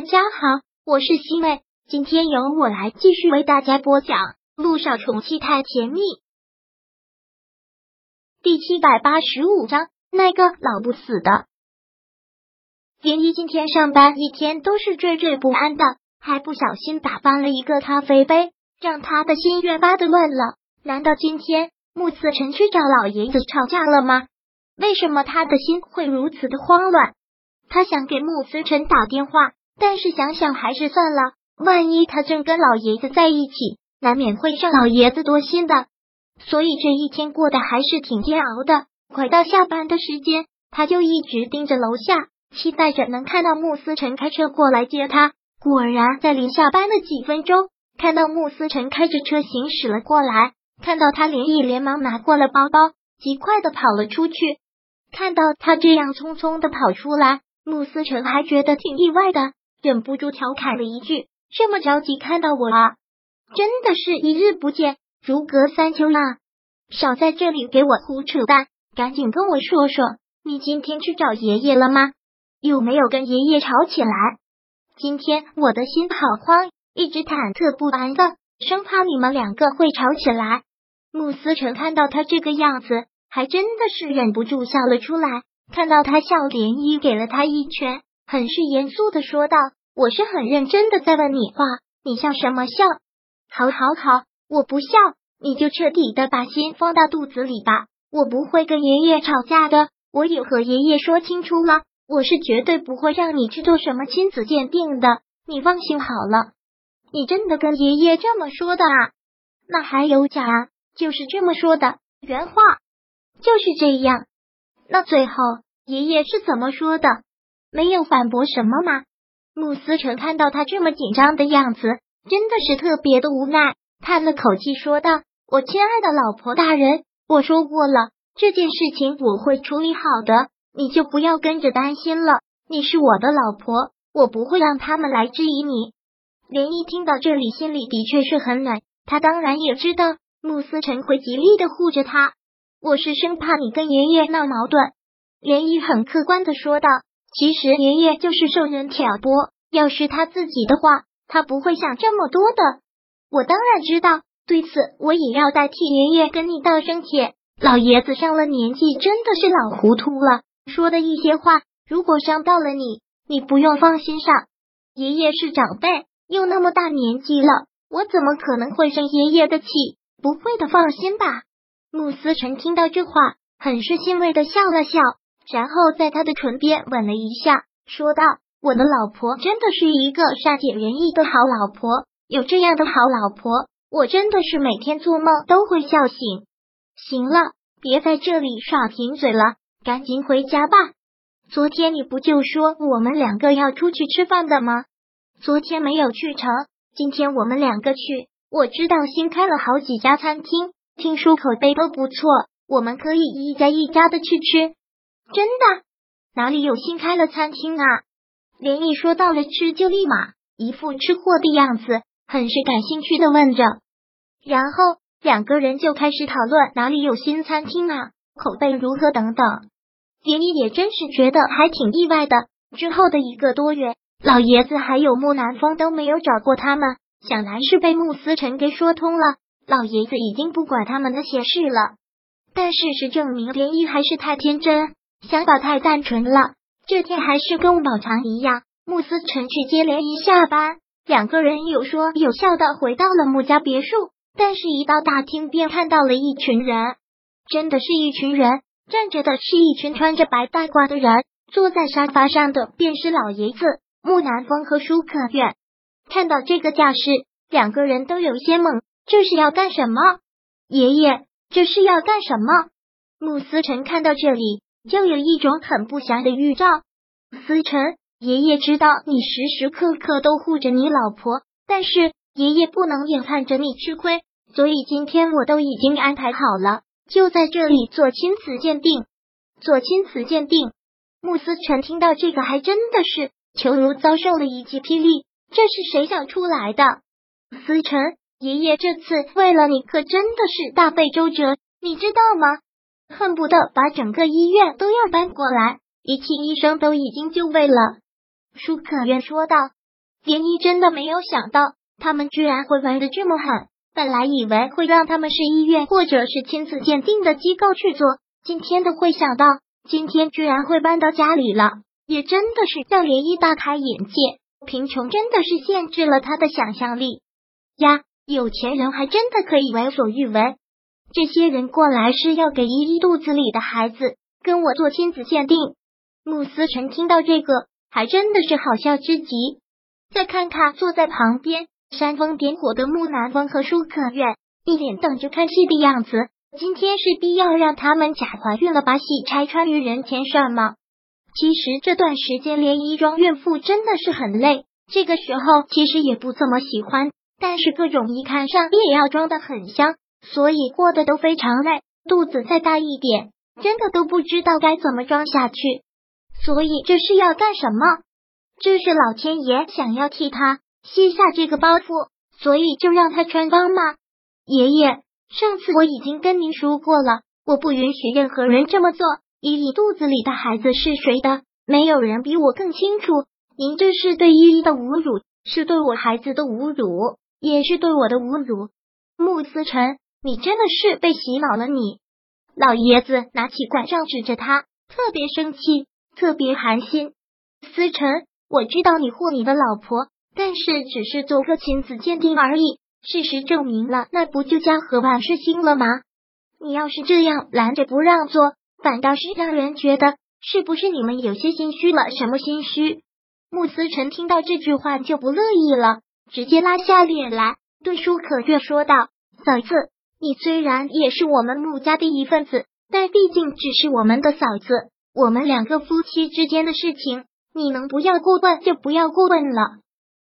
大家好，我是西妹，今天由我来继续为大家播讲《路上宠妻太甜蜜》第七百八十五章。那个老不死的林一今天上班一天都是惴惴不安的，还不小心打翻了一个咖啡杯，让他的心越发的乱了。难道今天穆思辰去找老爷子吵架了吗？为什么他的心会如此的慌乱？他想给穆思辰打电话。但是想想还是算了，万一他正跟老爷子在一起，难免会让老爷子多心的。所以这一天过得还是挺煎熬的。快到下班的时间，他就一直盯着楼下，期待着能看到穆思辰开车过来接他。果然，在临下班的几分钟，看到穆思辰开着车行驶了过来，看到他连毅连忙拿过了包包，极快的跑了出去。看到他这样匆匆的跑出来，穆思辰还觉得挺意外的。忍不住调侃了一句：“这么着急看到我啊？真的是一日不见如隔三秋啊！少在这里给我胡扯淡，赶紧跟我说说，你今天去找爷爷了吗？有没有跟爷爷吵起来？今天我的心好慌，一直忐忑不安的，生怕你们两个会吵起来。”穆思成看到他这个样子，还真的是忍不住笑了出来。看到他笑，连衣给了他一拳。很是严肃的说道：“我是很认真的在问你话，你笑什么笑？好，好，好，我不笑，你就彻底的把心放到肚子里吧。我不会跟爷爷吵架的，我也和爷爷说清楚了，我是绝对不会让你去做什么亲子鉴定的，你放心好了。你真的跟爷爷这么说的啊？那还有假？就是这么说的，原话就是这样。那最后爷爷是怎么说的？”没有反驳什么吗？慕思成看到他这么紧张的样子，真的是特别的无奈，叹了口气说道：“我亲爱的老婆大人，我说过了，这件事情我会处理好的，你就不要跟着担心了。你是我的老婆，我不会让他们来质疑你。”连一听到这里，心里的确是很暖。他当然也知道慕思成会极力的护着他，我是生怕你跟爷爷闹矛盾。连依很客观的说道。其实爷爷就是受人挑拨，要是他自己的话，他不会想这么多的。我当然知道，对此我也要代替爷爷跟你道声歉。老爷子上了年纪，真的是老糊涂了，说的一些话，如果伤到了你，你不用放心上。爷爷是长辈，又那么大年纪了，我怎么可能会生爷爷的气？不会的，放心吧。慕思成听到这话，很是欣慰的笑了笑。然后在他的唇边吻了一下，说道：“我的老婆真的是一个善解人意的好老婆，有这样的好老婆，我真的是每天做梦都会笑醒。”行了，别在这里耍贫嘴了，赶紧回家吧。昨天你不就说我们两个要出去吃饭的吗？昨天没有去成，今天我们两个去。我知道新开了好几家餐厅，听说口碑都不错，我们可以一家一家的去吃。真的？哪里有新开了餐厅啊？连毅说到了吃就立马一副吃货的样子，很是感兴趣的问着。然后两个人就开始讨论哪里有新餐厅啊，口碑如何等等。连毅也真是觉得还挺意外的。之后的一个多月，老爷子还有木南风都没有找过他们，想来是被穆思辰给说通了。老爷子已经不管他们那些事了。但事实证明，连毅还是太天真。想法太单纯了。这天还是跟往常一样，穆思辰去接连一下班，两个人有说有笑的回到了穆家别墅。但是，一到大厅便看到了一群人，真的是一群人，站着的是一群穿着白大褂的人，坐在沙发上的便是老爷子穆南风和舒可远。看到这个架势，两个人都有些懵，这是要干什么？爷爷，这是要干什么？穆思辰看到这里。就有一种很不祥的预兆。思辰，爷爷知道你时时刻刻都护着你老婆，但是爷爷不能眼看着你吃亏，所以今天我都已经安排好了，就在这里做亲子鉴定。做亲子鉴定，穆思辰听到这个还真的是犹如遭受了一记霹雳。这是谁想出来的？思辰，爷爷这次为了你可真的是大费周折，你知道吗？恨不得把整个医院都要搬过来，仪器医生都已经就位了。舒可愿说道：“连依真的没有想到，他们居然会玩的这么狠。本来以为会让他们是医院或者是亲子鉴定的机构去做，今天的会想到，今天居然会搬到家里了，也真的是让连依大开眼界。贫穷真的是限制了他的想象力呀，有钱人还真的可以为所欲为。这些人过来是要给依依肚子里的孩子跟我做亲子鉴定。穆思成听到这个，还真的是好笑之极。再看看坐在旁边煽风点火的木南风和舒可月，一脸等着看戏的样子。今天是必要让他们假怀孕了，把戏拆穿于人前算吗？其实这段时间连衣装孕妇真的是很累，这个时候其实也不怎么喜欢，但是各种一看上也要装的很香，所以过得都非常累。肚子再大一点，真的都不知道该怎么装下去。所以这是要干什么？这是老天爷想要替他卸下这个包袱，所以就让他穿帮吗？爷爷，上次我已经跟您说过了，我不允许任何人这么做。依依肚子里的孩子是谁的？没有人比我更清楚。您这是对依依的侮辱，是对我孩子的侮辱，也是对我的侮辱。穆思辰，你真的是被洗脑了！你老爷子拿起拐杖指着他，特别生气。特别寒心，思成，我知道你护你的老婆，但是只是做个亲子鉴定而已。事实证明了，那不就家和万事兴了吗？你要是这样拦着不让做，反倒是让人觉得是不是你们有些心虚了？什么心虚？穆思成听到这句话就不乐意了，直接拉下脸来对舒可月说道：“嫂子，你虽然也是我们穆家的一份子，但毕竟只是我们的嫂子。”我们两个夫妻之间的事情，你能不要过问就不要过问了。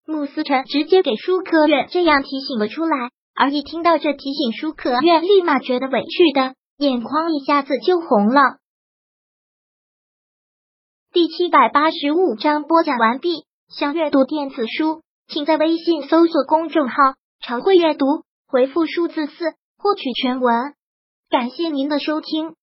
穆思成直接给舒可月这样提醒了出来，而一听到这提醒，舒可月立马觉得委屈的眼眶一下子就红了。第七百八十五章播讲完毕。想阅读电子书，请在微信搜索公众号“常会阅读”，回复数字四获取全文。感谢您的收听。